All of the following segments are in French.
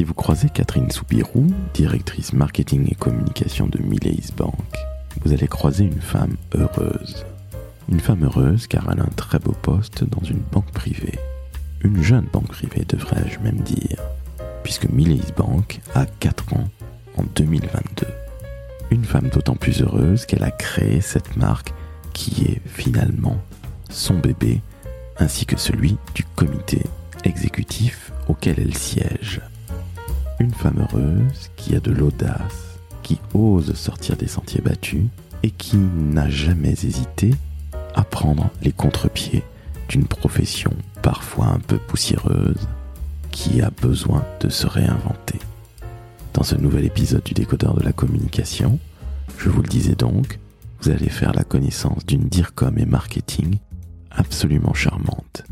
Si vous croisez Catherine Soubirou, directrice marketing et communication de Mileis Bank, vous allez croiser une femme heureuse. Une femme heureuse car elle a un très beau poste dans une banque privée. Une jeune banque privée devrais-je même dire, puisque Mileis Bank a 4 ans en 2022. Une femme d'autant plus heureuse qu'elle a créé cette marque qui est finalement son bébé ainsi que celui du comité exécutif auquel elle siège. Une femme heureuse qui a de l'audace, qui ose sortir des sentiers battus et qui n'a jamais hésité à prendre les contre-pieds d'une profession parfois un peu poussiéreuse qui a besoin de se réinventer. Dans ce nouvel épisode du décodeur de la communication, je vous le disais donc, vous allez faire la connaissance d'une DIRCOM et marketing absolument charmante.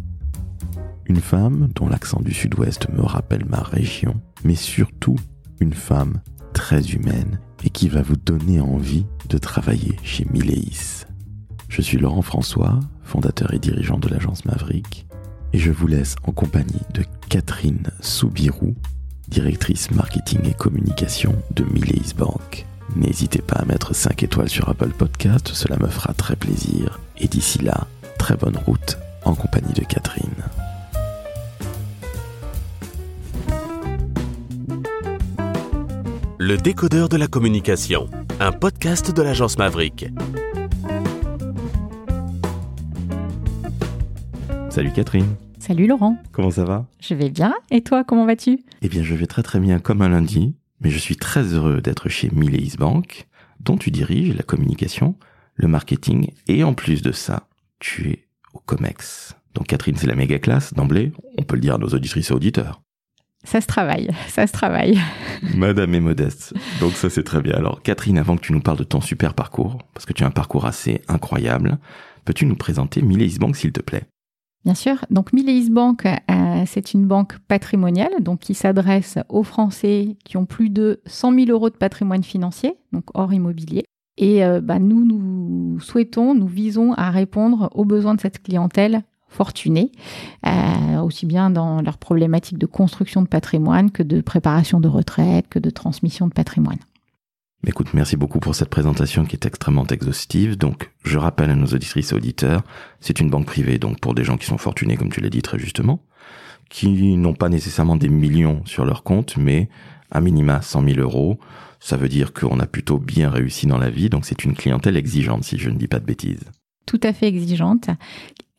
Une femme dont l'accent du sud-ouest me rappelle ma région, mais surtout une femme très humaine et qui va vous donner envie de travailler chez Mileis. Je suis Laurent François, fondateur et dirigeant de l'agence Maverick, et je vous laisse en compagnie de Catherine Soubirou, directrice marketing et communication de Mileis Bank. N'hésitez pas à mettre 5 étoiles sur Apple Podcast, cela me fera très plaisir. Et d'ici là, très bonne route en compagnie de Catherine. Le décodeur de la communication, un podcast de l'agence Maverick. Salut Catherine. Salut Laurent. Comment ça va? Je vais bien. Et toi, comment vas-tu? Eh bien, je vais très très bien comme un lundi, mais je suis très heureux d'être chez Mileis Bank, dont tu diriges la communication, le marketing, et en plus de ça, tu es au COMEX. Donc Catherine, c'est la méga classe d'emblée, on peut le dire à nos auditrices et auditeurs. Ça se travaille, ça se travaille. Madame est modeste, donc ça c'est très bien. Alors Catherine, avant que tu nous parles de ton super parcours, parce que tu as un parcours assez incroyable, peux-tu nous présenter Mileis Bank s'il te plaît? Bien sûr. Donc Mileis Bank, euh, c'est une banque patrimoniale, donc qui s'adresse aux Français qui ont plus de 100 000 euros de patrimoine financier, donc hors immobilier. Et euh, bah, nous, nous souhaitons, nous visons à répondre aux besoins de cette clientèle fortunée, euh, aussi bien dans leurs problématiques de construction de patrimoine que de préparation de retraite, que de transmission de patrimoine. Écoute, merci beaucoup pour cette présentation qui est extrêmement exhaustive. Donc, je rappelle à nos auditrices et auditeurs, c'est une banque privée, donc pour des gens qui sont fortunés, comme tu l'as dit très justement, qui n'ont pas nécessairement des millions sur leur compte, mais à minima 100 000 euros. Ça veut dire qu'on a plutôt bien réussi dans la vie, donc c'est une clientèle exigeante, si je ne dis pas de bêtises. Tout à fait exigeante.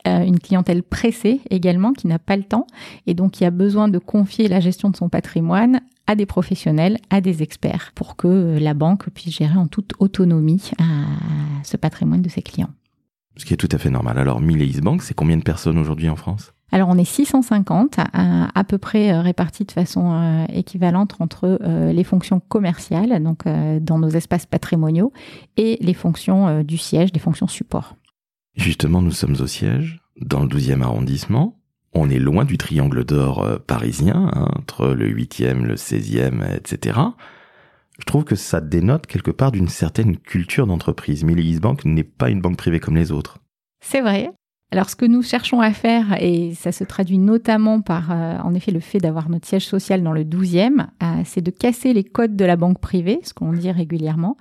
Euh, une clientèle pressée également, qui n'a pas le temps, et donc qui a besoin de confier la gestion de son patrimoine à des professionnels, à des experts, pour que euh, la banque puisse gérer en toute autonomie euh, ce patrimoine de ses clients. Ce qui est tout à fait normal. Alors, Mileis Bank, c'est combien de personnes aujourd'hui en France? Alors on est 650 à, peu près euh, répartis de façon équivalente entre les fonctions commerciales, donc dans nos espaces patrimoniaux, et les fonctions du siège, les fonctions support. Justement, nous sommes au siège, dans le 12e arrondissement on est loin du triangle d'or euh, parisien, hein, entre le 8e, le 16e, etc. Je trouve que ça dénote quelque part d'une certaine culture d'entreprise. Mileis Bank n'est pas une banque privée comme les autres. C'est vrai. Alors, ce que nous cherchons à faire, et ça se traduit notamment par, euh, en effet, le fait d'avoir notre siège social dans le 12e, euh, c'est de casser les codes de la banque privée, ce qu'on dit régulièrement,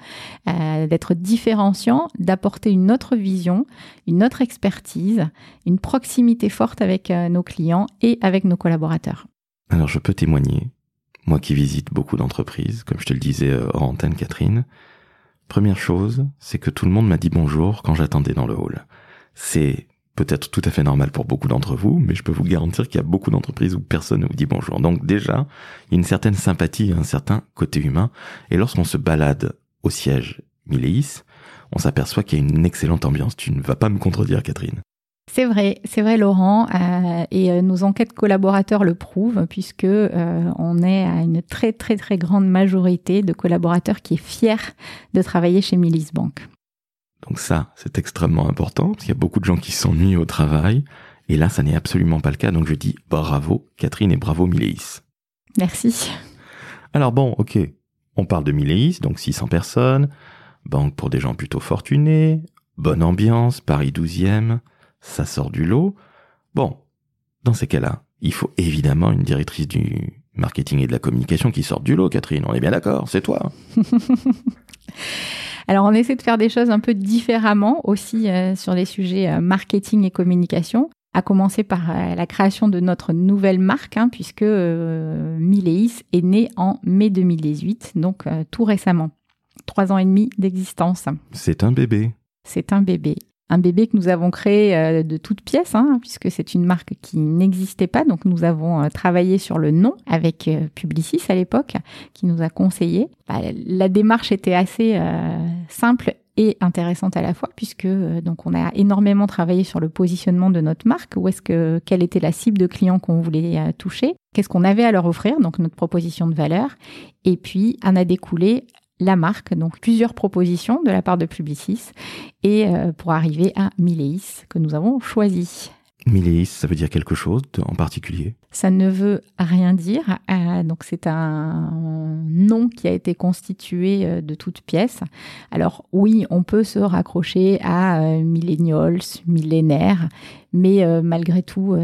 euh, d'être différenciant, d'apporter une autre vision, une autre expertise, une proximité forte avec nos clients et avec nos collaborateurs. Alors, je peux témoigner, moi qui visite beaucoup d'entreprises, comme je te le disais en antenne, Catherine. Première chose, c'est que tout le monde m'a dit bonjour quand j'attendais dans le hall. C'est peut-être tout à fait normal pour beaucoup d'entre vous, mais je peux vous garantir qu'il y a beaucoup d'entreprises où personne ne vous dit bonjour. Donc déjà, il y a une certaine sympathie, un certain côté humain. Et lorsqu'on se balade au siège Mileis, on s'aperçoit qu'il y a une excellente ambiance. Tu ne vas pas me contredire, Catherine. C'est vrai, c'est vrai Laurent, euh, et euh, nos enquêtes collaborateurs le prouvent, puisque euh, on est à une très très très grande majorité de collaborateurs qui est fiers de travailler chez Milis Bank. Donc ça, c'est extrêmement important, parce qu'il y a beaucoup de gens qui s'ennuient au travail, et là, ça n'est absolument pas le cas, donc je dis bravo Catherine et bravo Mileis. Merci. Alors bon, ok, on parle de Mileis, donc 600 personnes, banque pour des gens plutôt fortunés, bonne ambiance, Paris 12e, ça sort du lot. Bon, dans ces cas-là, il faut évidemment une directrice du marketing et de la communication qui sortent du lot, Catherine. On est bien d'accord, c'est toi. Alors on essaie de faire des choses un peu différemment aussi euh, sur les sujets euh, marketing et communication à commencer par euh, la création de notre nouvelle marque, hein, puisque Mileis est né en mai 2018, donc tout récemment. Trois ans et demi d'existence. C'est un bébé. C'est un bébé un bébé que nous avons créé euh, de toutes pièces, hein, puisque c'est une marque qui n'existait pas. Donc nous avons euh, travaillé sur le nom avec euh, Publicis à l'époque, qui nous a conseillé. Bah, la démarche était assez simple et intéressante à la fois, puisque donc on a énormément travaillé sur le positionnement de notre marque, où est-ce que quelle était la cible de clients qu'on voulait toucher, qu'est-ce qu'on avait à leur offrir, donc notre proposition de valeur, et puis en a découlé la marque, donc plusieurs propositions de la part de Publicis, et euh, pour arriver à Mileis que nous avons choisi. Mileis, ça veut dire quelque chose en particulier? Ça ne veut rien dire. Euh, donc c'est un nom qui a été constitué euh, de toutes pièces. Alors oui, on peut se raccrocher à millennials, millénaires, mais malgré tout,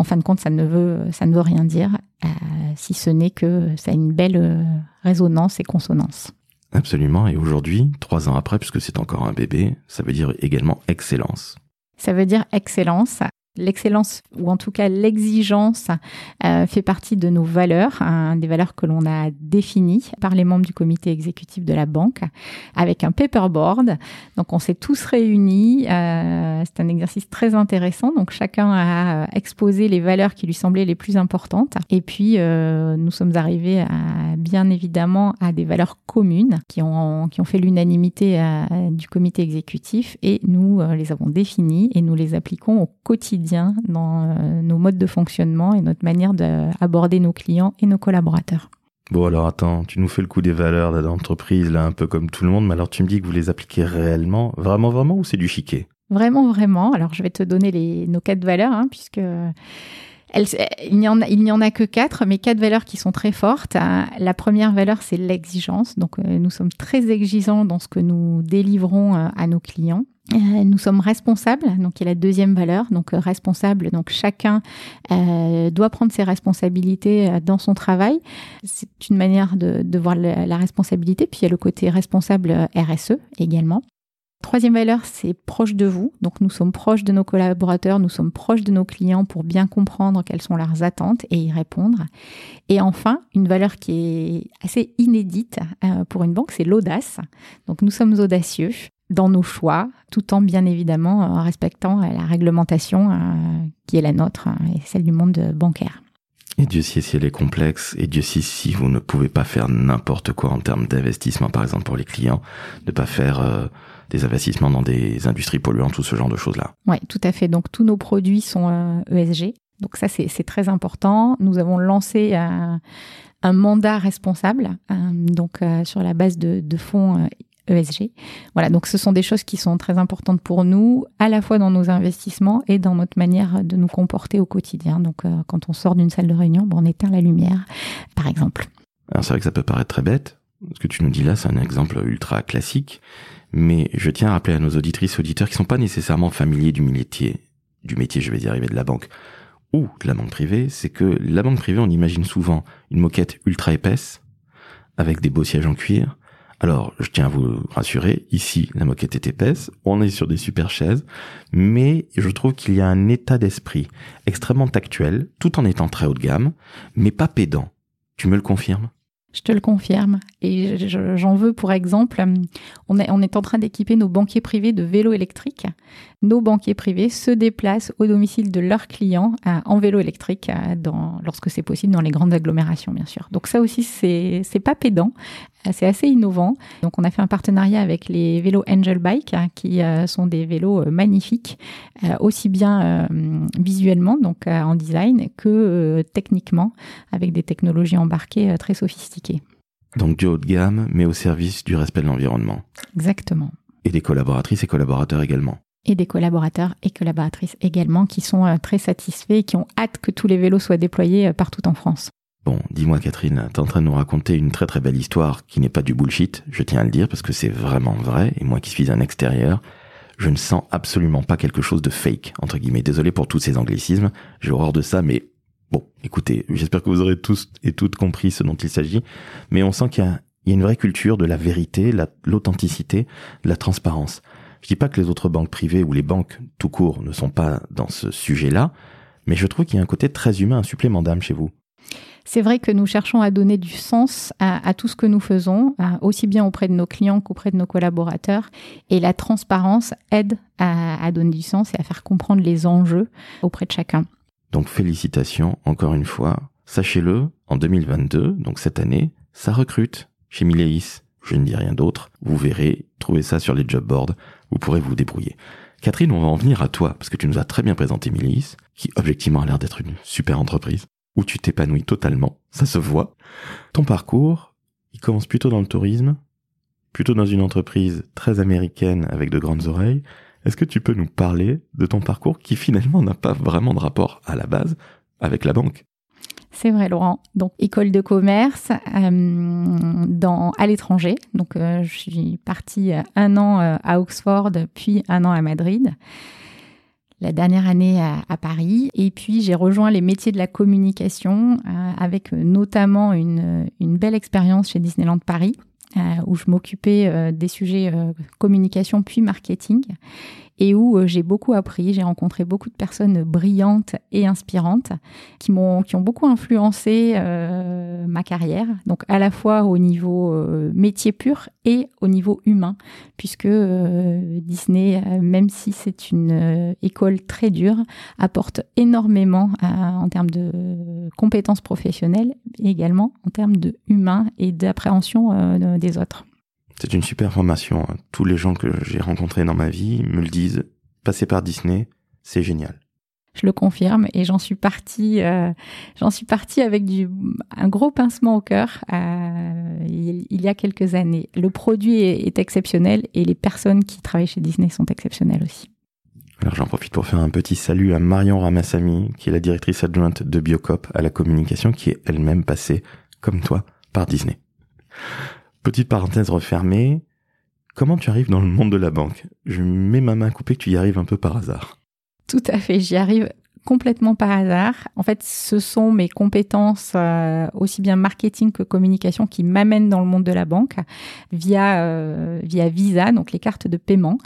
en fin de compte, ça ne veut, ça ne veut rien dire, euh, si ce n'est que ça a une belle euh, résonance et consonance. Absolument. Et aujourd'hui, trois ans après, puisque c'est encore un bébé, ça veut dire également excellence. Ça veut dire excellence. L'excellence, ou en tout cas l'exigence, euh, fait partie de nos valeurs, hein, des valeurs que l'on a définies par les membres du comité exécutif de la banque, avec un paperboard. Donc on s'est tous réunis. Euh, c'est un exercice très intéressant. Donc chacun a exposé les valeurs qui lui semblaient les plus importantes. Et puis euh, nous sommes arrivés bien évidemment à des valeurs communes qui ont, qui ont fait l'unanimité du comité exécutif. Et nous les avons définies et nous les appliquons au quotidien dans euh, nos modes de fonctionnement et notre manière d'aborder nos clients et nos collaborateurs. Bon alors attends, tu nous fais le coup des valeurs d'entreprise là un peu comme tout le monde, mais alors tu me dis que vous les appliquez réellement, vraiment vraiment ou c'est du chiquet? Vraiment vraiment. Alors je vais te donner les, nos quatre valeurs hein, puisque il n'y en, en, a que quatre, mais quatre valeurs qui sont très fortes. La première valeur, c'est l'exigence. Donc, euh, nous sommes très exigeants dans ce que nous délivrons euh, à nos clients. Euh, nous sommes responsables, donc y a la deuxième valeur, donc euh, responsable, donc chacun euh, doit prendre ses responsabilités euh, dans son travail. C'est une manière de, de voir la, la, responsabilité, puis il y a le côté responsable RSE également. Troisième valeur, c'est proche de vous. Donc nous sommes proches de nos collaborateurs, nous sommes proches de nos clients pour bien comprendre quelles sont leurs attentes et y répondre. Et enfin, une valeur qui est assez inédite pour une banque, c'est l'audace. Donc nous sommes audacieux dans nos choix, tout en bien évidemment euh, respectant euh, la réglementation euh, qui est la nôtre et celle du monde bancaire. Et Dieu sait si elle est complexe, et Dieu sait si vous ne pouvez pas faire n'importe quoi en termes d'investissement, par exemple pour les clients, ne pas faire des investissements dans des industries polluantes ou ce genre de choses-là. Oui, tout à fait. Donc tous nos produits sont ESG. E Donc ça, c'est très important. Nous avons lancé un, un mandat responsable, donc sur la base de, de fonds ESG. Voilà, donc ce sont des choses qui sont très importantes pour nous, à la fois dans nos investissements et dans notre manière de nous comporter au quotidien. Donc euh, quand on sort d'une salle de réunion, on éteint la lumière, par exemple. Alors c'est vrai que ça peut paraître très bête. Ce que tu nous dis là, c'est un exemple ultra classique, mais je tiens à rappeler à nos auditrices et auditeurs qui sont pas nécessairement familiers du métier, du métier, je vais y arriver, de la banque ou de la banque privée, c'est que la banque privée, on imagine souvent une moquette ultra épaisse, avec des beaux sièges en cuir, alors, je tiens à vous rassurer, ici, la moquette est épaisse, on est sur des super chaises, mais je trouve qu'il y a un état d'esprit extrêmement actuel, tout en étant très haut de gamme, mais pas pédant. Tu me le confirmes? Je te le confirme. Et j'en veux pour exemple, on est, en train d'équiper nos banquiers privés de vélos électriques. Nos banquiers privés se déplacent au domicile de leurs clients euh, en vélo électrique, euh, lorsque c'est possible, dans les grandes agglomérations, bien sûr. Donc ça aussi, c'est pas pédant. Euh, c'est assez innovant. Donc, on a fait un partenariat avec les vélos Angel Bike, hein, qui sont des vélos magnifiques, aussi bien visuellement, donc en design, que techniquement, avec des technologies embarquées très sophistiquées. Donc du haut de gamme, mais au service du respect de l'environnement. Exactement. Et des collaboratrices et collaborateurs également. Et des collaborateurs et collaboratrices également qui sont euh, très satisfaits et qui ont hâte que tous les vélos soient déployés euh, partout en France. Bon, dis-moi Catherine, t'es en train de nous raconter une très très belle histoire qui n'est pas du bullshit, je tiens à le dire parce que c'est vraiment vrai, et moi qui suis un extérieur, je ne sens absolument pas quelque chose de fake, entre guillemets. Désolé pour tous ces anglicismes, j'ai horreur de ça, mais Bon, écoutez, j'espère que vous aurez tous et toutes compris ce dont il s'agit, mais on sent qu'il y a, une vraie culture de la vérité, l'authenticité, de la transparence. Je dis pas que les autres banques privées ou les banques tout court ne sont pas dans ce sujet-là, mais je trouve qu'il y a un côté très humain, un supplément d'âme chez vous. C'est vrai que nous cherchons à donner du sens à, tout ce que nous faisons, aussi bien auprès de nos clients qu'auprès de nos collaborateurs. Et la transparence aide à, donner du sens et à faire comprendre les enjeux auprès de chacun. Donc félicitations encore une fois. Sachez-le, en 2022, donc cette année, ça recrute chez Mileis. Je ne dis rien d'autre. Vous verrez, trouvez ça sur les job boards. Vous pourrez vous débrouiller. Catherine, on va en venir à toi, parce que tu nous as très bien présenté Mileis, qui objectivement a l'air d'être une super entreprise où tu t'épanouis totalement, ça se voit. Ton parcours, il commence plutôt dans le tourisme, plutôt dans une entreprise très américaine avec de grandes oreilles. Est-ce que tu peux nous parler de ton parcours qui finalement n'a pas vraiment de rapport à la base avec la banque? C'est vrai, Laurent. Donc, école de commerce euh, à l'étranger. Donc, euh, je suis partie un an euh, à Oxford, puis un an à Madrid la dernière année à, Paris. Et puis j'ai rejoint les métiers de la communication euh, avec notamment une belle expérience chez Disneyland Paris. Euh, où je m'occupais euh, des sujets communication puis marketing et où euh, j'ai beaucoup appris. J'ai rencontré beaucoup de personnes brillantes et inspirantes qui m'ont qui ont beaucoup influencé euh, ma carrière. Donc à la fois au niveau euh, métier pur et au niveau humain, puisque Disney, même si c'est une école très dure, apporte énormément en termes de compétences professionnelles, également en termes de humain et d'appréhension des autres. C'est une super formation. Tous les gens que j'ai rencontrés dans ma vie me le disent. Passer par Disney, c'est génial. Je le confirme et j'en suis partie. Euh, j'en suis partie avec du un gros pincement au cœur euh, il, y a quelques années. Le produit est, exceptionnel et les personnes qui travaillent chez Disney sont exceptionnelles aussi. Alors j'en profite pour faire un petit salut à Marion Ramassami, qui est la directrice adjointe de Biocop à la communication, qui est elle-même passée, comme toi, par Disney. Petite parenthèse refermée. Comment tu arrives dans le monde de la banque? Je mets ma main coupée que tu y arrives un peu par hasard. Tout à fait, j'y arrive complètement par hasard. En fait, ce sont mes compétences euh, aussi bien marketing que communication qui m'amènent dans le monde de la banque via euh, via Visa, donc les cartes de paiement,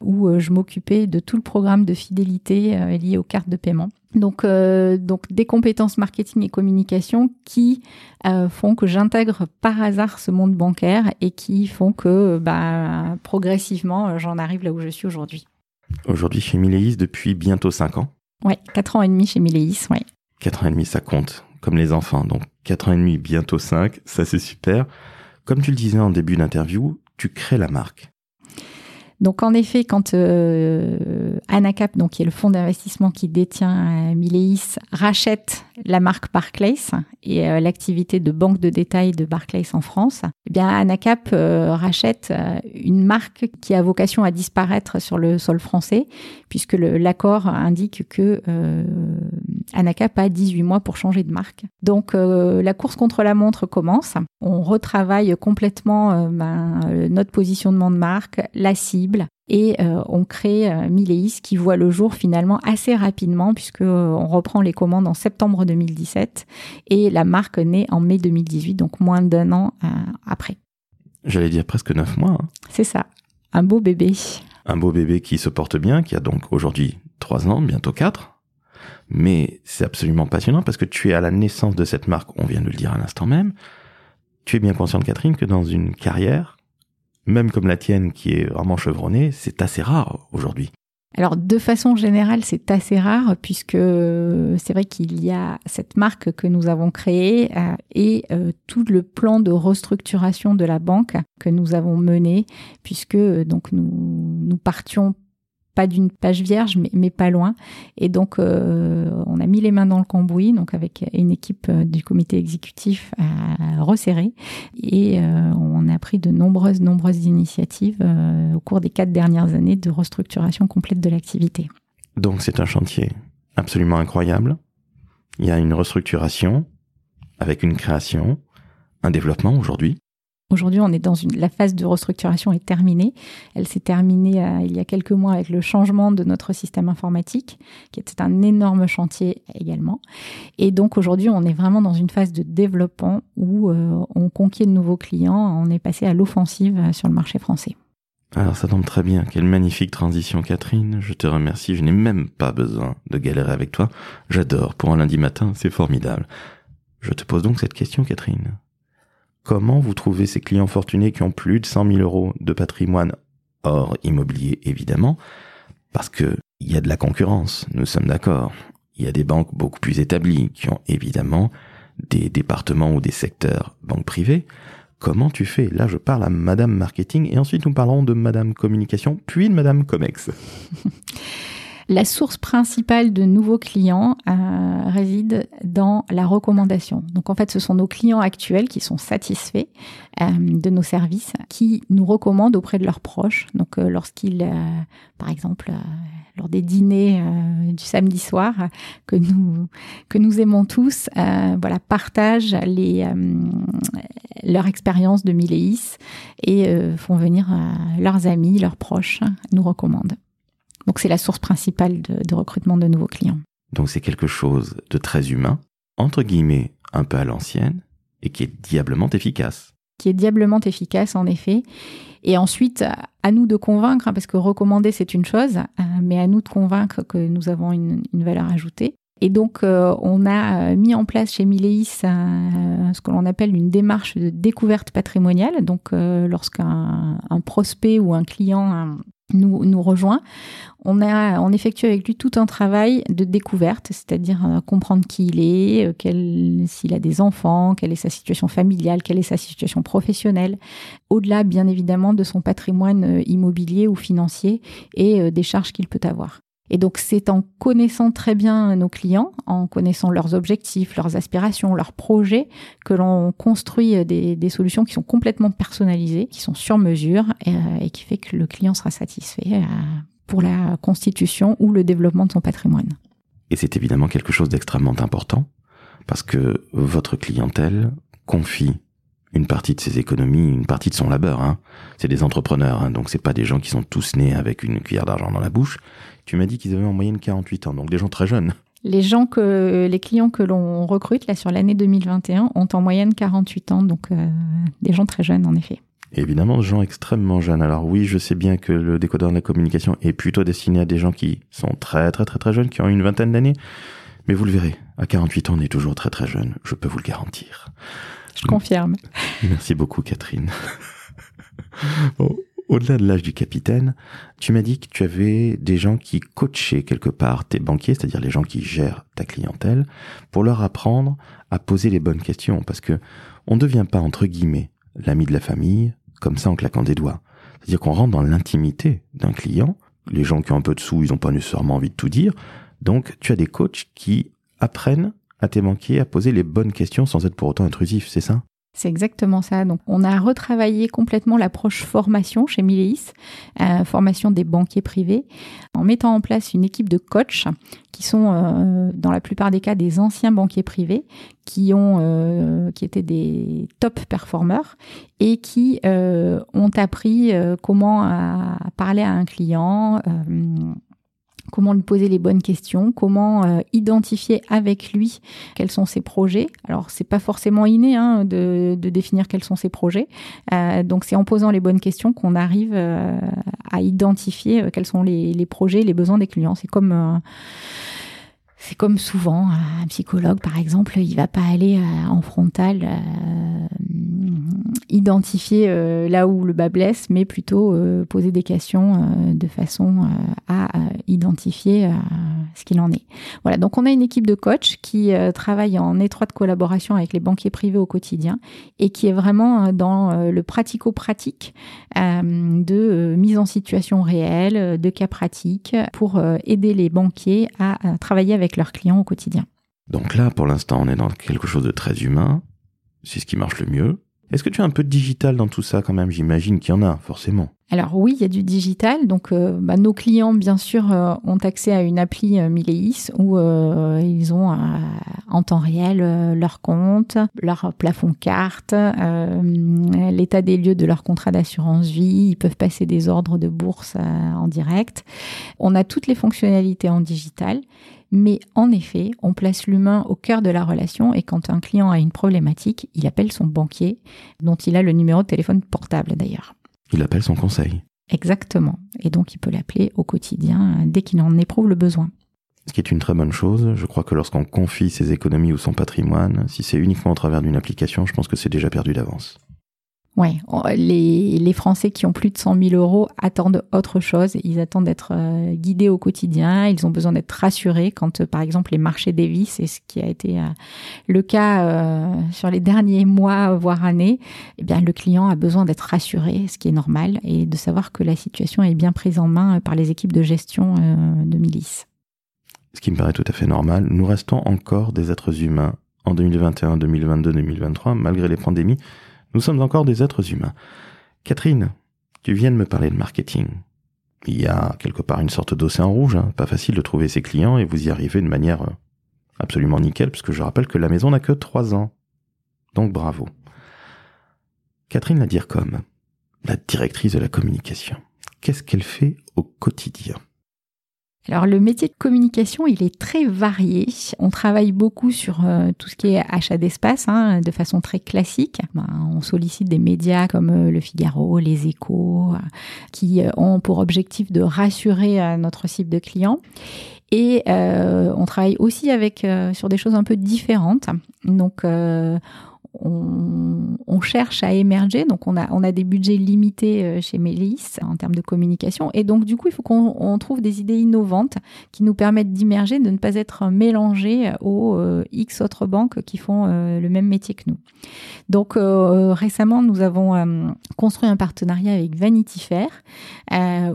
où euh, je m'occupais de tout le programme de fidélité lié aux cartes de paiement. Donc, donc des compétences marketing et communication qui font que j'intègre par hasard ce monde bancaire et qui font que bah, progressivement j'en arrive là où je suis aujourd'hui. Aujourd'hui chez Mileis depuis bientôt 5 ans. Ouais, 4 ans et demi chez Mileis, ouais. 4 ans et demi, ça compte, comme les enfants. Donc 4 ans et demi, bientôt 5, ça c'est super. Comme tu le disais en début d'interview, tu crées la marque. Donc en effet, quand euh, Anacap, donc qui est le fonds d'investissement qui détient euh, Mileis, rachète la marque Barclays et euh, l'activité de banque de détail de Barclays en France, eh bien Anacap euh, rachète une marque qui a vocation à disparaître sur le sol français, puisque l'accord indique que Anacap a 18 mois pour changer de marque. Donc la course contre la montre commence. On retravaille complètement ben, notre positionnement de marque, la cible et euh, on crée euh, Mileis qui voit le jour finalement assez rapidement puisque euh, on reprend les commandes en septembre 2017 et la marque naît en mai 2018 donc moins d'un an après. J'allais dire presque neuf mois. Hein. C'est ça, un beau bébé. Un beau bébé qui se porte bien, qui a donc aujourd'hui trois ans, bientôt quatre. Mais c'est absolument passionnant parce que tu es à la naissance de cette marque, on vient de le dire à l'instant même. Tu es bien consciente, Catherine, que dans une carrière, même comme la tienne qui est vraiment chevronnée, c'est assez rare aujourd'hui. Alors de façon générale, c'est assez rare puisque c'est vrai qu'il y a cette marque que nous avons créée euh, et euh, tout le plan de restructuration de la banque que nous avons mené puisque donc nous, nous partions pas d'une page vierge, mais, pas loin. Et donc, euh, on a mis les mains dans le cambouis, donc avec une équipe euh, du comité exécutif à resserrer. Et euh, on a pris de nombreuses, nombreuses initiatives au cours des quatre dernières années de restructuration complète de l'activité. Donc, c'est un chantier absolument incroyable. Il y a une restructuration avec une création, un développement aujourd'hui. Aujourd'hui, on est dans une, la phase de restructuration est terminée. Elle s'est terminée euh, il y a quelques mois avec le changement de notre système informatique, qui était un énorme chantier également. Et donc aujourd'hui, on est vraiment dans une phase de développement où euh, on conquiert de nouveaux clients. On est passé à l'offensive sur le marché français. Alors ça tombe très bien. Quelle magnifique transition, Catherine. Je te remercie. Je n'ai même pas besoin de galérer avec toi. J'adore. Pour un lundi matin, c'est formidable. Je te pose donc cette question, Catherine. Comment vous trouvez ces clients fortunés qui ont plus de 100 000 euros de patrimoine hors immobilier, évidemment, parce que il y a de la concurrence, nous sommes d'accord. Il y a des banques beaucoup plus établies qui ont évidemment des départements ou des secteurs banques privées. Comment tu fais? Là, je parle à Madame Marketing et ensuite nous parlons de Madame Communication, puis de Madame Comex. La source principale de nouveaux clients euh, réside dans la recommandation. Donc en fait, ce sont nos clients actuels qui sont satisfaits euh, de nos services, qui nous recommandent auprès de leurs proches. Donc euh, lorsqu'ils, par exemple, lors des dîners du samedi soir que nous que nous aimons tous, voilà, partagent les leur expérience de Miléis et font venir leurs amis, leurs proches, nous recommandent. Donc c'est la source principale de, recrutement de nouveaux clients. Donc c'est quelque chose de très humain, entre guillemets un peu à l'ancienne, et qui est diablement efficace. Qui est diablement efficace en effet. Et ensuite, à nous de convaincre, hein, parce que recommander c'est une chose, euh, mais à nous de convaincre que nous avons une, valeur ajoutée. Et donc, euh, on a euh, mis en place chez Mileis ce que l'on appelle une démarche de découverte patrimoniale. Donc, lorsqu'un prospect ou un client nous, nous rejoint, on a on effectue avec lui tout un travail de découverte, c'est-à-dire euh, comprendre qui il est, euh, s'il a des enfants, quelle est sa situation familiale, quelle est sa situation professionnelle, au-delà bien évidemment de son patrimoine euh, immobilier ou financier et des charges qu'il peut avoir. Et donc c'est en connaissant très bien nos clients, en connaissant leurs objectifs, leurs aspirations, leurs projets, que l'on construit des, solutions qui sont complètement personnalisées, qui sont sur mesure et, et qui fait que le client sera satisfait pour la constitution ou le développement de son patrimoine. Et c'est évidemment quelque chose d'extrêmement important parce que votre clientèle confie une partie de ses économies, une partie de son labeur. Hein. C'est des entrepreneurs, hein, donc c'est pas des gens qui sont tous nés avec une cuillère d'argent dans la bouche. Tu m'as dit qu'ils avaient en moyenne 48 ans, donc des gens très jeunes. Les gens que les clients que l'on recrute là sur l'année 2021 ont en moyenne 48 ans, donc euh, des gens très jeunes en effet évidemment des gens extrêmement jeunes. Alors oui, je sais bien que le décodeur de la communication est plutôt destiné à des gens qui sont très très très très jeunes, qui ont une vingtaine d'années. Mais vous le verrez, à 48 ans, on est toujours très très jeune, je peux vous le garantir. Je confirme. Merci beaucoup Catherine. Au-delà de l'âge du capitaine, tu m'as dit que tu avais des gens qui coachaient quelque part tes banquiers, c'est-à-dire les gens qui gèrent ta clientèle, pour leur apprendre à poser les bonnes questions, parce que on ne devient pas entre guillemets l'ami de la famille, comme ça en claquant des doigts. C'est-à-dire qu'on rentre dans l'intimité d'un client. Les gens qui ont un peu de sous, ils n'ont pas nécessairement envie de tout dire. Donc, tu as des coachs qui apprennent à tes banquiers à poser les bonnes questions sans être pour autant intrusif, c'est ça? C'est exactement ça. Donc, on a retravaillé complètement l'approche formation chez Mileis, euh, formation des banquiers privés, en mettant en place une équipe de coachs qui sont, euh, dans la plupart des cas, des anciens banquiers privés qui ont, euh, qui étaient des top performeurs et qui ont appris comment parler à un client comment lui poser les bonnes questions, comment euh, identifier avec lui quels sont ses projets. Alors c'est pas forcément inné hein, de, définir quels sont ses projets, euh, donc c'est en posant les bonnes questions qu'on arrive euh, à identifier quels sont les, les, projets, les besoins des clients. C'est comme c'est comme souvent, un psychologue, par exemple, il va pas aller en frontal identifier euh, là où le bas blesse, mais plutôt euh, poser des questions euh, de façon à identifier ce qu'il en est. Voilà, donc on a une équipe de coachs qui travaille en étroite collaboration avec les banquiers privés au quotidien et qui est vraiment dans le pratico-pratique de mise en situation réelle, de cas pratiques pour aider les banquiers à travailler avec leurs clients au quotidien. Donc là, pour l'instant, on est dans quelque chose de très humain. C'est ce qui marche le mieux. Est-ce que tu as un peu de digital dans tout ça quand même? J'imagine qu'il y en a, forcément. Alors oui, il y a du digital. Donc euh, bah, nos clients, bien sûr, euh, ont accès à une appli euh, où ils ont en temps réel leur compte, leur plafond carte, l'état des lieux de leur contrat d'assurance vie. Ils peuvent passer des ordres de bourse en direct. On a toutes les fonctionnalités en digital. Mais en effet, on place l'humain au cœur de la relation et quand un client a une problématique, il appelle son banquier, dont il a le numéro de téléphone portable d'ailleurs. Il appelle son conseil. Exactement. Et donc il peut l'appeler au quotidien dès qu'il en éprouve le besoin. Ce qui est une très bonne chose. Je crois que lorsqu'on confie ses économies ou son patrimoine, si c'est uniquement au travers d'une application, je pense que c'est déjà perdu d'avance. Ouais, les, Français qui ont plus de 100 000 euros attendent autre chose. Ils attendent d'être euh, guidés au quotidien. Ils ont besoin d'être rassurés quand, euh, par exemple, les marchés dévissent, c'est ce qui a été euh, le cas sur les derniers mois, voire années. Eh bien, le client a besoin d'être rassuré, ce qui est normal, et de savoir que la situation est bien prise en main par les équipes de gestion de milice. Ce qui me paraît tout à fait normal. Nous restons encore des êtres humains en 2021, 2022, 2023, malgré les pandémies. Nous sommes encore des êtres humains. Catherine, tu viens de me parler de marketing. Il y a quelque part une sorte d'océan rouge, hein. pas facile de trouver ses clients et vous y arrivez de manière euh, absolument nickel, puisque je rappelle que la maison n'a que trois ans. Donc bravo. Catherine Ladircom, la directrice de la communication, qu'est-ce qu'elle fait au quotidien? Alors le métier de communication, il est très varié. On travaille beaucoup sur euh, tout ce qui est achat d'espace, hein, de façon très classique. Ben, on sollicite des médias comme euh, Le Figaro, Les Échos, euh, qui ont pour objectif de rassurer notre cible de clients. Et on travaille aussi avec sur des choses un peu différentes. Donc on, cherche à émerger. Donc, on a, on a des budgets limités euh, chez Mélis en termes de communication. Et donc, du coup, il faut qu'on trouve des idées innovantes qui nous permettent d'immerger, de ne pas être mélangés aux euh, X autres banques qui font euh, le même métier que nous. Donc, récemment, nous avons construit un partenariat avec Vanity Fair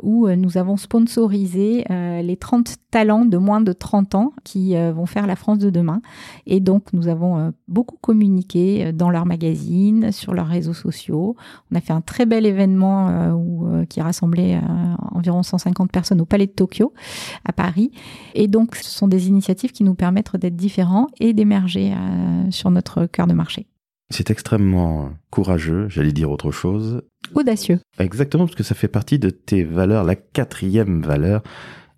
où nous avons sponsorisé les 30 talents de moins de 30 ans qui vont faire la France de demain. Et donc, nous avons beaucoup communiqué dans leur magazine, sur leurs réseaux sociaux. On a fait un très bel événement euh, où, euh, qui rassemblait euh, environ 150 personnes au Palais de Tokyo, à Paris. Et donc, ce sont des initiatives qui nous permettent d'être différents et d'émerger sur notre cœur de marché. C'est extrêmement courageux, j'allais dire autre chose. Audacieux. Exactement, parce que ça fait partie de tes valeurs, la quatrième valeur,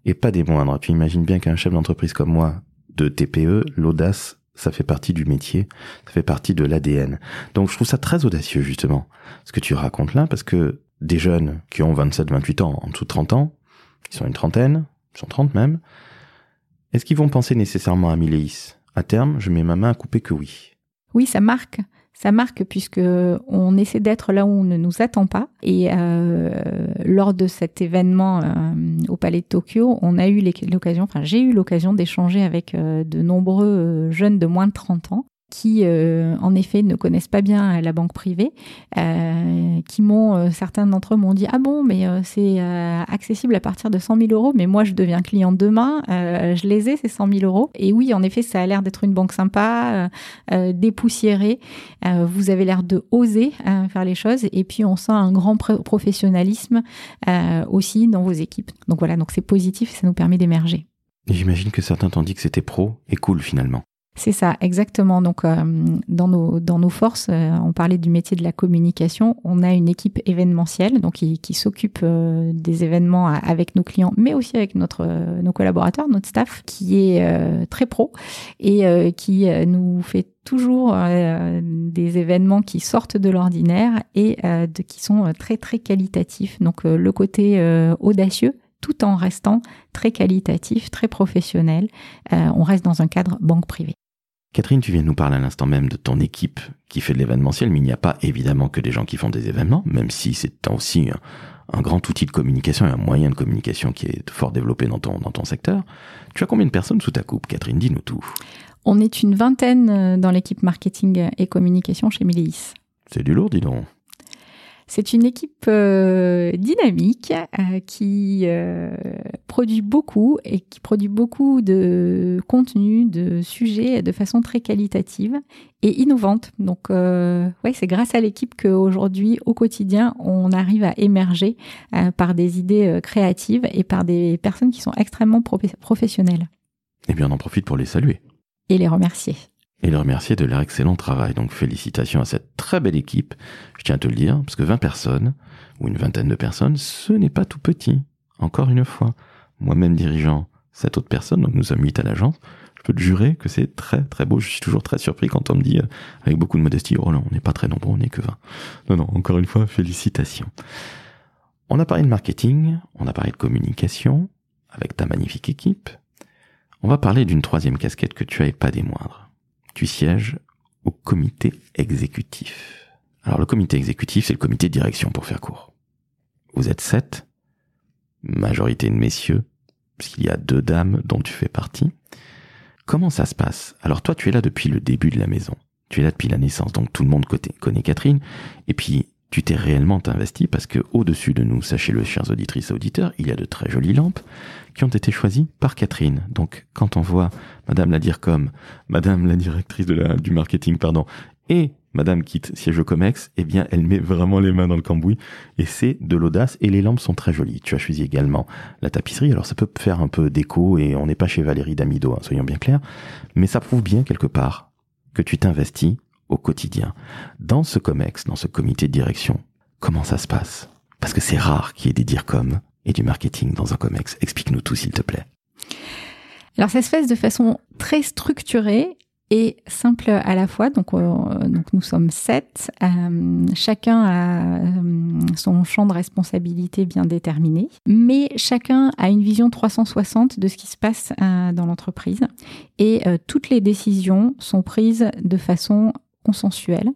et pas des moindres. Tu imagines bien qu'un chef d'entreprise comme moi, de TPE, l'audace, ça fait partie du métier, ça fait partie de l'ADN. Donc je trouve ça très audacieux justement, ce que tu racontes là, parce que des jeunes qui ont 27, 28 ans, en dessous de 30 ans, ils sont une trentaine, ils sont 30 même, est-ce qu'ils vont penser nécessairement à Miléis À terme, je mets ma main à couper que oui. Oui, ça marque ça marque puisque on essaie d'être là où on ne nous attend pas. Et euh, lors de cet événement euh, au Palais de Tokyo, on a eu l'occasion, enfin j'ai eu l'occasion d'échanger avec euh, de nombreux jeunes de moins de 30 ans qui, euh, en effet, ne connaissent pas bien la banque privée, euh, qui m'ont, euh, certains d'entre eux m'ont dit ah bon, mais c'est accessible à partir de 100 000 euros, mais moi je deviens client demain, je les ai ces 100 000 euros. Et oui, en effet, ça a l'air d'être une banque sympa, dépoussiérée. vous avez l'air de oser faire les choses, et puis on sent un grand professionnalisme aussi dans vos équipes. Donc voilà, donc c'est positif, ça nous permet d'émerger. J'imagine que certains t'ont dit que c'était pro et cool finalement. C'est ça, exactement. Donc, euh, dans, nos, forces, euh, on parlait du métier de la communication. On a une équipe événementielle, donc qui, s'occupe euh, des événements avec nos clients, mais aussi avec notre, nos collaborateurs, notre staff, qui est très pro et qui nous fait toujours des événements qui sortent de l'ordinaire et qui sont très très qualitatifs. Donc, le côté audacieux tout en restant très qualitatif, très professionnel. on reste dans un cadre banque privée. Catherine, tu viens de nous parler à l'instant même de ton équipe qui fait de l'événementiel, mais il n'y a pas évidemment que des gens qui font des événements, même si c'est aussi un, grand outil de communication et un moyen de communication qui est fort développé dans ton, dans ton secteur. Tu as combien de personnes sous ta coupe, Catherine? Dis-nous tout. On est une vingtaine euh, dans l'équipe marketing et communication chez Mileis. C'est du lourd, dis donc. C'est une équipe euh, dynamique euh, qui euh, produit beaucoup et qui produit beaucoup de contenu, de sujets de façon très qualitative et innovante. Donc, ouais, c'est grâce à l'équipe qu'aujourd'hui, au quotidien, on arrive à émerger par des idées créatives et par des personnes qui sont extrêmement professionnelles. Et bien, on en profite pour les saluer. Et les remercier et le remercier de leur excellent travail. Donc félicitations à cette très belle équipe, je tiens à te le dire, parce que 20 personnes, ou une vingtaine de personnes, ce n'est pas tout petit. Encore une fois, moi-même dirigeant cette autre personne, donc nous sommes 8 à l'agence, je peux te jurer que c'est très très beau. Je suis toujours très surpris quand on me dit, euh, avec beaucoup de modestie, oh non, on n'est pas très nombreux, on n'est que 20. Non, non, encore une fois, félicitations. On a parlé de marketing, on a parlé de communication, avec ta magnifique équipe. On va parler d'une troisième casquette que tu as et pas des moindres tu sièges au comité exécutif. Alors le comité exécutif, c'est le comité de direction pour faire court. Vous êtes sept, majorité de messieurs, puisqu'il y a deux dames dont tu fais partie. Comment ça se passe? Alors toi, tu es là depuis le début de la maison. Tu es là depuis la naissance, donc tout le monde connaît Catherine. Et puis, tu t'es réellement investi parce que au-dessus de nous, sachez-le, chers auditrices et auditeurs, il y a de très jolies lampes qui ont été choisies par Catherine. Donc, quand on voit Madame la Direcom, Madame la directrice du marketing, pardon, et Madame quitte siège au Comex, eh bien, elle met vraiment les mains dans le cambouis et c'est de l'audace et les lampes sont très jolies. Tu as choisi également la tapisserie. Alors, ça peut faire un peu d'écho et on n'est pas chez Valérie Damido, hein, soyons bien clairs, mais ça prouve bien quelque part que tu t'investis au quotidien. Dans ce COMEX, dans ce comité de direction, comment ça se passe? Parce que c'est rare qu'il y ait des DIRCOM et du marketing dans un COMEX. Explique-nous tout, s'il te plaît. Alors, ça se fait de façon très structurée et simple à la fois. Donc, euh, donc nous sommes sept. Euh, chacun a euh, son champ de responsabilité bien déterminé, mais chacun a une vision 360 de ce qui se passe dans l'entreprise. Et toutes les décisions sont prises de façon consensuel.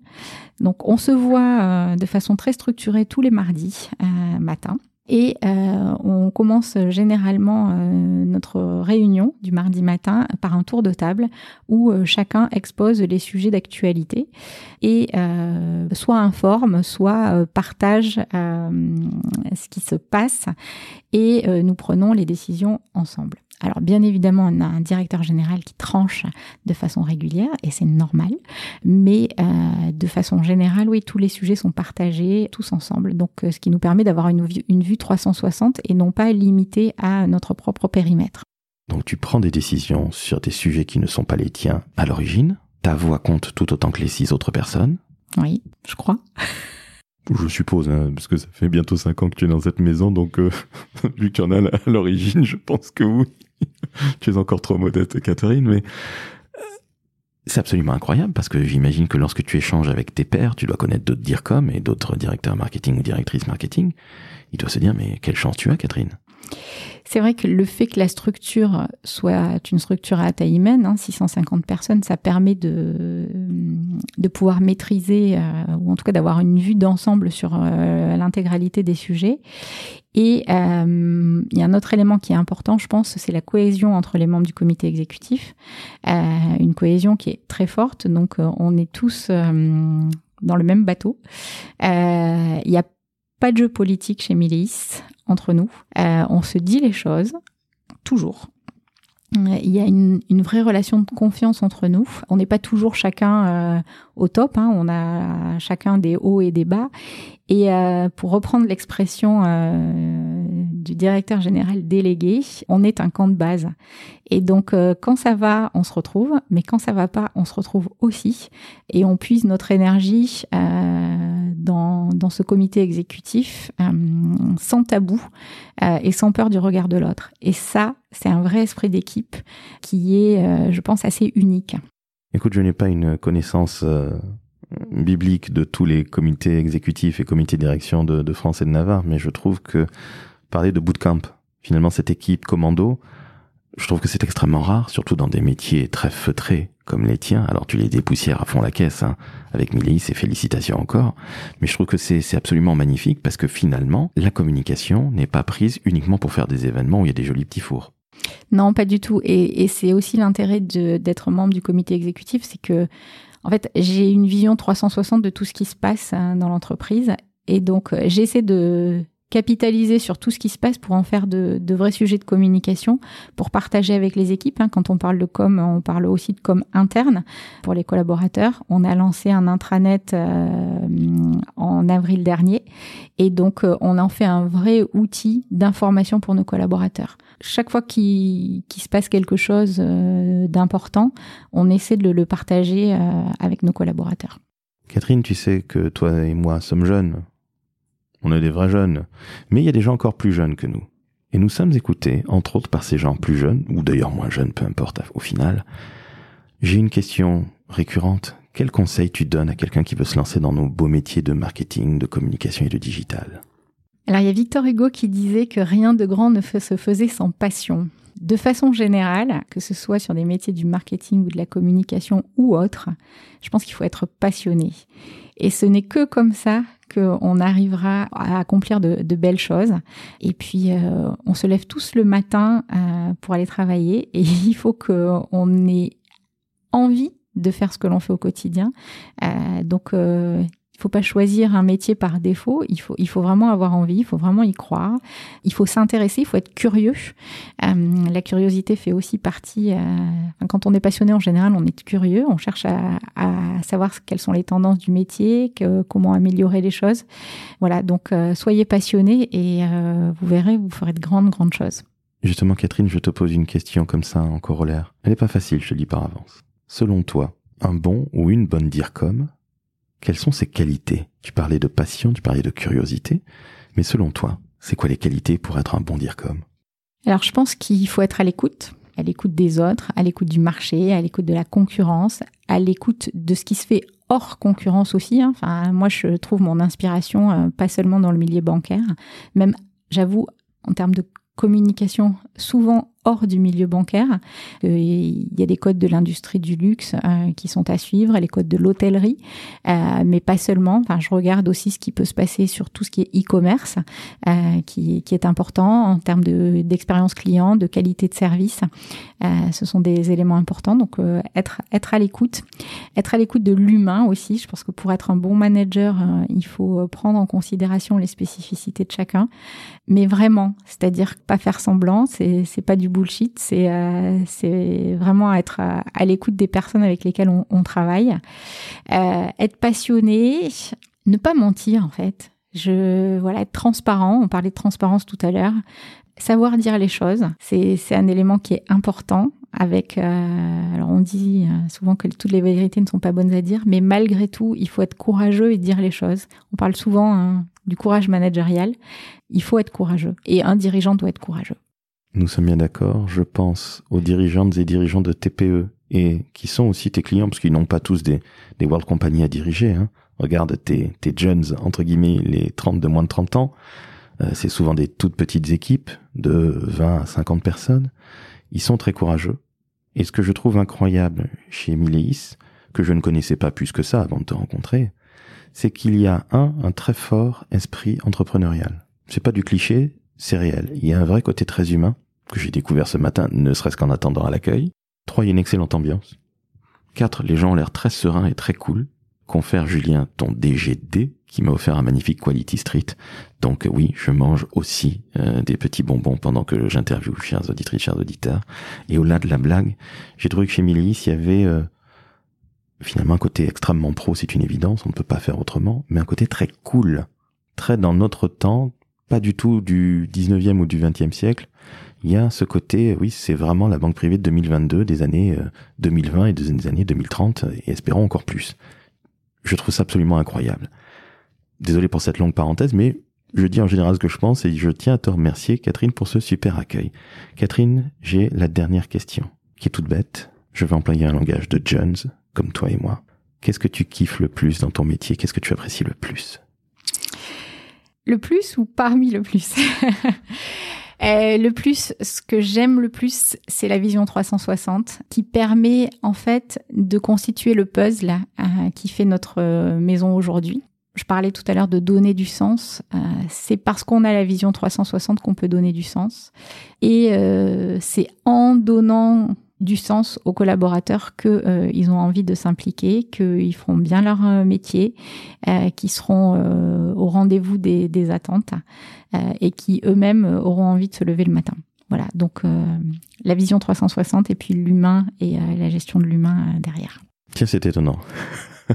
Donc on se voit euh, de façon très structurée tous les mardis euh, matin. Et euh, on commence généralement notre réunion du mardi matin par un tour de table où chacun expose les sujets d'actualité et soit informe, soit partage ce qui se passe et nous prenons les décisions ensemble. Alors bien évidemment, on a un directeur général qui tranche de façon régulière et c'est normal, mais euh, de façon générale, oui, tous les sujets sont partagés tous ensemble. Donc euh, ce qui nous permet d'avoir une, une vue 360 et non pas limitée à notre propre périmètre. Donc tu prends des décisions sur des sujets qui ne sont pas les tiens à l'origine. Ta voix compte tout autant que les six autres personnes. Oui, je crois. Je suppose, hein, parce que ça fait bientôt cinq ans que tu es dans cette maison, donc euh, vu que tu en as à l'origine, je pense que oui. tu es encore trop modeste, Catherine, mais euh, c'est absolument incroyable parce que j'imagine que lorsque tu échanges avec tes pairs, tu dois connaître d'autres DIRCOM et d'autres directeurs marketing ou directrices marketing. Il doit se dire, mais quelle chance tu as, Catherine. C'est vrai que le fait que la structure soit une structure à taille humaine, hein, 650 personnes, ça permet de, de pouvoir maîtriser, euh, ou en tout cas d'avoir une vue d'ensemble sur euh, l'intégralité des sujets. Et euh, il y a un autre élément qui est important, je pense, c'est la cohésion entre les membres du comité exécutif. une cohésion qui est très forte, donc on est tous dans le même bateau. Il n'y a pas de jeu politique chez Milis entre nous. Euh, on se dit les choses, toujours. Il y a une, vraie relation de confiance entre nous. On n'est pas toujours chacun euh, au top. Hein. On a chacun des hauts et des bas. Et euh, pour reprendre l'expression du directeur général délégué, on est un camp de base. Et donc quand ça va, on se retrouve, mais quand ça va pas, on se retrouve aussi. Et on puise notre énergie dans, ce comité exécutif sans tabou et sans peur du regard de l'autre. Et ça, c'est un vrai esprit d'équipe qui est, euh, je pense, assez unique. Écoute, je n'ai pas une connaissance euh, biblique de tous les comités exécutifs et comités de direction de, France et de Navarre, mais je trouve que parler de bootcamp, finalement cette équipe commando, je trouve que c'est extrêmement rare, surtout dans des métiers très feutrés comme les tiens. Alors tu les dépoussières à fond la caisse, hein, avec Milly, et félicitations encore. Mais je trouve que c'est absolument magnifique parce que finalement, la communication n'est pas prise uniquement pour faire des événements où il y a des jolis petits fours. Non, pas du tout. Et, c'est aussi l'intérêt d'être membre du comité exécutif, c'est que, en fait, j'ai une vision 360 de tout ce qui se passe hein, dans l'entreprise Et donc, j'essaie de capitaliser sur tout ce qui se passe pour en faire de, vrais sujets de communication, pour partager avec les équipes. Hein. Quand on parle de com, on parle aussi de com interne pour les collaborateurs. On a lancé un intranet euh, en avril dernier et donc euh, on en fait un vrai outil d'information pour nos collaborateurs. Chaque fois qu'il se passe quelque chose euh, d'important, on essaie de le partager avec nos collaborateurs. Catherine, tu sais que toi et moi sommes jeunes on est des vrais jeunes. Mais il y a des gens encore plus jeunes que nous. Et nous sommes écoutés, entre autres par ces gens plus jeunes, ou d'ailleurs moins jeunes, peu importe au final. J'ai une question récurrente. Quel conseil tu donnes à quelqu'un qui veut se lancer dans nos beaux métiers de marketing, de communication et de digital? Alors il y a Victor Hugo qui disait que rien de grand ne se faisait sans passion. De façon générale, que ce soit sur des métiers du marketing ou de la communication ou autre, je pense qu'il faut être passionné. Et ce n'est que comme ça qu'on arrivera à accomplir de, belles choses. Et puis, euh, on se lève tous le matin euh, pour aller travailler et il faut qu'on ait envie de faire ce que l'on fait au quotidien. Euh, donc, faut pas choisir un métier par défaut. Il faut, il faut vraiment avoir envie, il faut vraiment y croire. Il faut s'intéresser, il faut être curieux. Euh, la curiosité fait aussi partie. Euh, quand on est passionné en général, on est curieux. On cherche à, savoir quelles sont les tendances du métier, comment améliorer les choses. Voilà. Donc, euh, soyez passionné et vous verrez, vous ferez de grandes, grandes choses. Justement, Catherine, je te pose une question comme ça en corollaire. Elle n'est pas facile, je te le dis par avance. Selon toi, un bon ou une bonne dire comme quelles sont ses qualités? Tu parlais de passion, tu parlais de curiosité, mais selon toi, c'est quoi les qualités pour être un bon comme? Alors je pense qu'il faut être à l'écoute, à l'écoute des autres, à l'écoute du marché, à l'écoute de la concurrence, à l'écoute de ce qui se fait hors concurrence aussi. Hein. Enfin, moi, je trouve mon inspiration euh, pas seulement dans le milieu bancaire, même, j'avoue, en termes de communication, souvent du milieu bancaire. Euh, il y a des codes de l'industrie du luxe euh, qui sont à suivre, les codes de l'hôtellerie, euh, mais pas seulement. Enfin, je regarde aussi ce qui peut se passer sur tout ce qui est e-commerce, qui, est important en termes d'expérience client, de qualité de service. ce sont des éléments importants. Donc, être, être à l'écoute, être à l'écoute de l'humain aussi. Je pense que pour être un bon manager, il faut prendre en considération les spécificités de chacun, mais vraiment, c'est-à-dire pas faire semblant. C'est pas du bullshit, c'est euh, c'est vraiment être à, l'écoute des personnes avec lesquelles on, travaille, euh, être passionné, ne pas mentir en fait. Je voilà être transparent. On parlait de transparence tout à l'heure. Savoir dire les choses, c'est un élément qui est important. Avec euh, alors on dit souvent que toutes les vérités ne sont pas bonnes à dire, mais malgré tout, il faut être courageux et dire les choses. On parle souvent hein, du courage managérial. Il faut être courageux et un dirigeant doit être courageux. Nous sommes bien d'accord. Je pense aux dirigeantes et dirigeants de TPE et qui sont aussi tes clients parce qu'ils n'ont pas tous des, des world companies à diriger. Hein. Regarde tes, tes jeunes, entre guillemets, les 30 de moins de 30 ans. Euh, c'est souvent des toutes petites équipes de 20 à 50 personnes. Ils sont très courageux. Et ce que je trouve incroyable chez Mileis, que je ne connaissais pas plus que ça avant de te rencontrer, c'est qu'il y a un, un très fort esprit entrepreneurial. C'est pas du cliché, c'est réel. Il y a un vrai côté très humain que j'ai découvert ce matin, ne serait-ce qu'en attendant à l'accueil. Trois, il y a une excellente ambiance. Quatre, les gens ont l'air très sereins et très cool. Confère Julien ton DGD qui m'a offert un magnifique Quality Street. Donc oui, je mange aussi euh, des petits bonbons pendant que j'interviewe chers auditrices, chers auditeurs. Et au-delà de la blague, j'ai trouvé que chez Milice, il y avait euh, finalement un côté extrêmement pro, c'est une évidence, on ne peut pas faire autrement, mais un côté très cool, très dans notre temps, pas du tout du 19e ou du 20e siècle. Il y a ce côté, oui, c'est vraiment la banque privée de 2022, des années 2020 euh, et des années 2030, et espérons encore plus. Je trouve ça absolument incroyable. Désolé pour cette longue parenthèse, mais je dis en général ce que je pense et je tiens à te remercier, Catherine, pour ce super accueil. Catherine, j'ai la dernière question, qui est toute bête. Je vais employer un langage de Jones, comme toi et moi. Qu'est-ce que tu kiffes le plus dans ton métier? Qu'est-ce que tu apprécies le plus? Le plus ou parmi le plus euh, le plus, ce que j'aime le plus, c'est la vision 360 qui permet en fait de constituer le puzzle euh, qui fait notre euh, maison aujourd'hui. Je parlais tout à l'heure de donner du sens. c'est parce qu'on a la vision 360 qu'on peut donner du sens. Et c'est en donnant du sens aux collaborateurs qu'ils euh, ont envie de s'impliquer, qu'ils feront bien leur euh, métier, euh, qu'ils seront euh, au rendez-vous des, des attentes et qui eux-mêmes auront envie de se lever le matin. Voilà, donc la vision 360 et puis l'humain et la gestion de l'humain derrière. Tiens, c'est étonnant.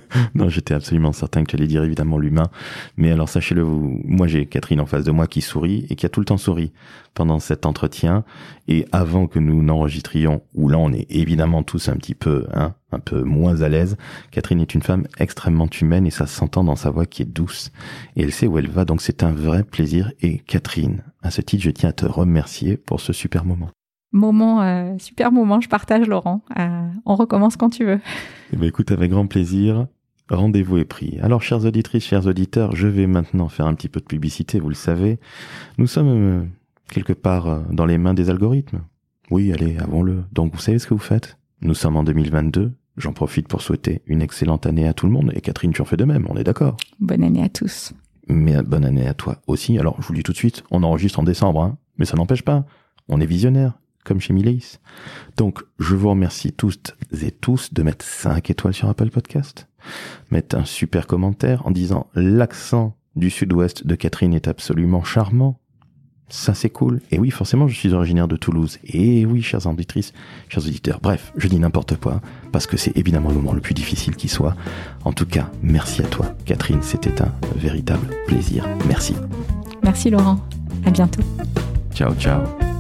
non, j'étais absolument certain que tu allais dire évidemment l'humain. Mais alors sachez-le, vous, moi j'ai Catherine en face de moi qui sourit et qui a tout le temps souri pendant cet entretien. Et avant que nous n'enregistrions, où là on est évidemment tous un petit peu, hein, un peu moins à l'aise, Catherine est une femme extrêmement humaine et ça s'entend dans sa voix qui est douce. Et elle sait où elle va, donc c'est un vrai plaisir. Et Catherine, à ce titre, je tiens à te remercier pour ce super moment. Moment, euh, super moment, je partage Laurent. Euh, on recommence quand tu veux. Eh bien, écoute, avec grand plaisir. Rendez-vous est pris. Alors, chères auditrices, chers auditeurs, je vais maintenant faire un petit peu de publicité, vous le savez. Nous sommes euh, quelque part dans les mains des algorithmes. Oui, allez, avons-le. Donc, vous savez ce que vous faites? Nous sommes en 2022. J'en profite pour souhaiter une excellente année à tout le monde. Et Catherine, tu en fais de même, on est d'accord? Bonne année à tous. Mais bonne année à toi aussi. Alors, je vous le dis tout de suite, on enregistre en décembre, hein, mais ça n'empêche pas. On est visionnaire comme chez Mileis. Donc, je vous remercie tous et tous de mettre 5 étoiles sur Apple Podcast, mettre un super commentaire en disant l'accent du sud-ouest de Catherine est absolument charmant. Ça, c'est cool. Et oui, forcément, je suis originaire de Toulouse. Et oui, chères auditrices, chers auditeurs. Bref, je dis n'importe quoi, parce que c'est évidemment le moment le plus difficile qui soit. En tout cas, merci à toi, Catherine. C'était un véritable plaisir. Merci. Merci, Laurent. À bientôt. Ciao, ciao.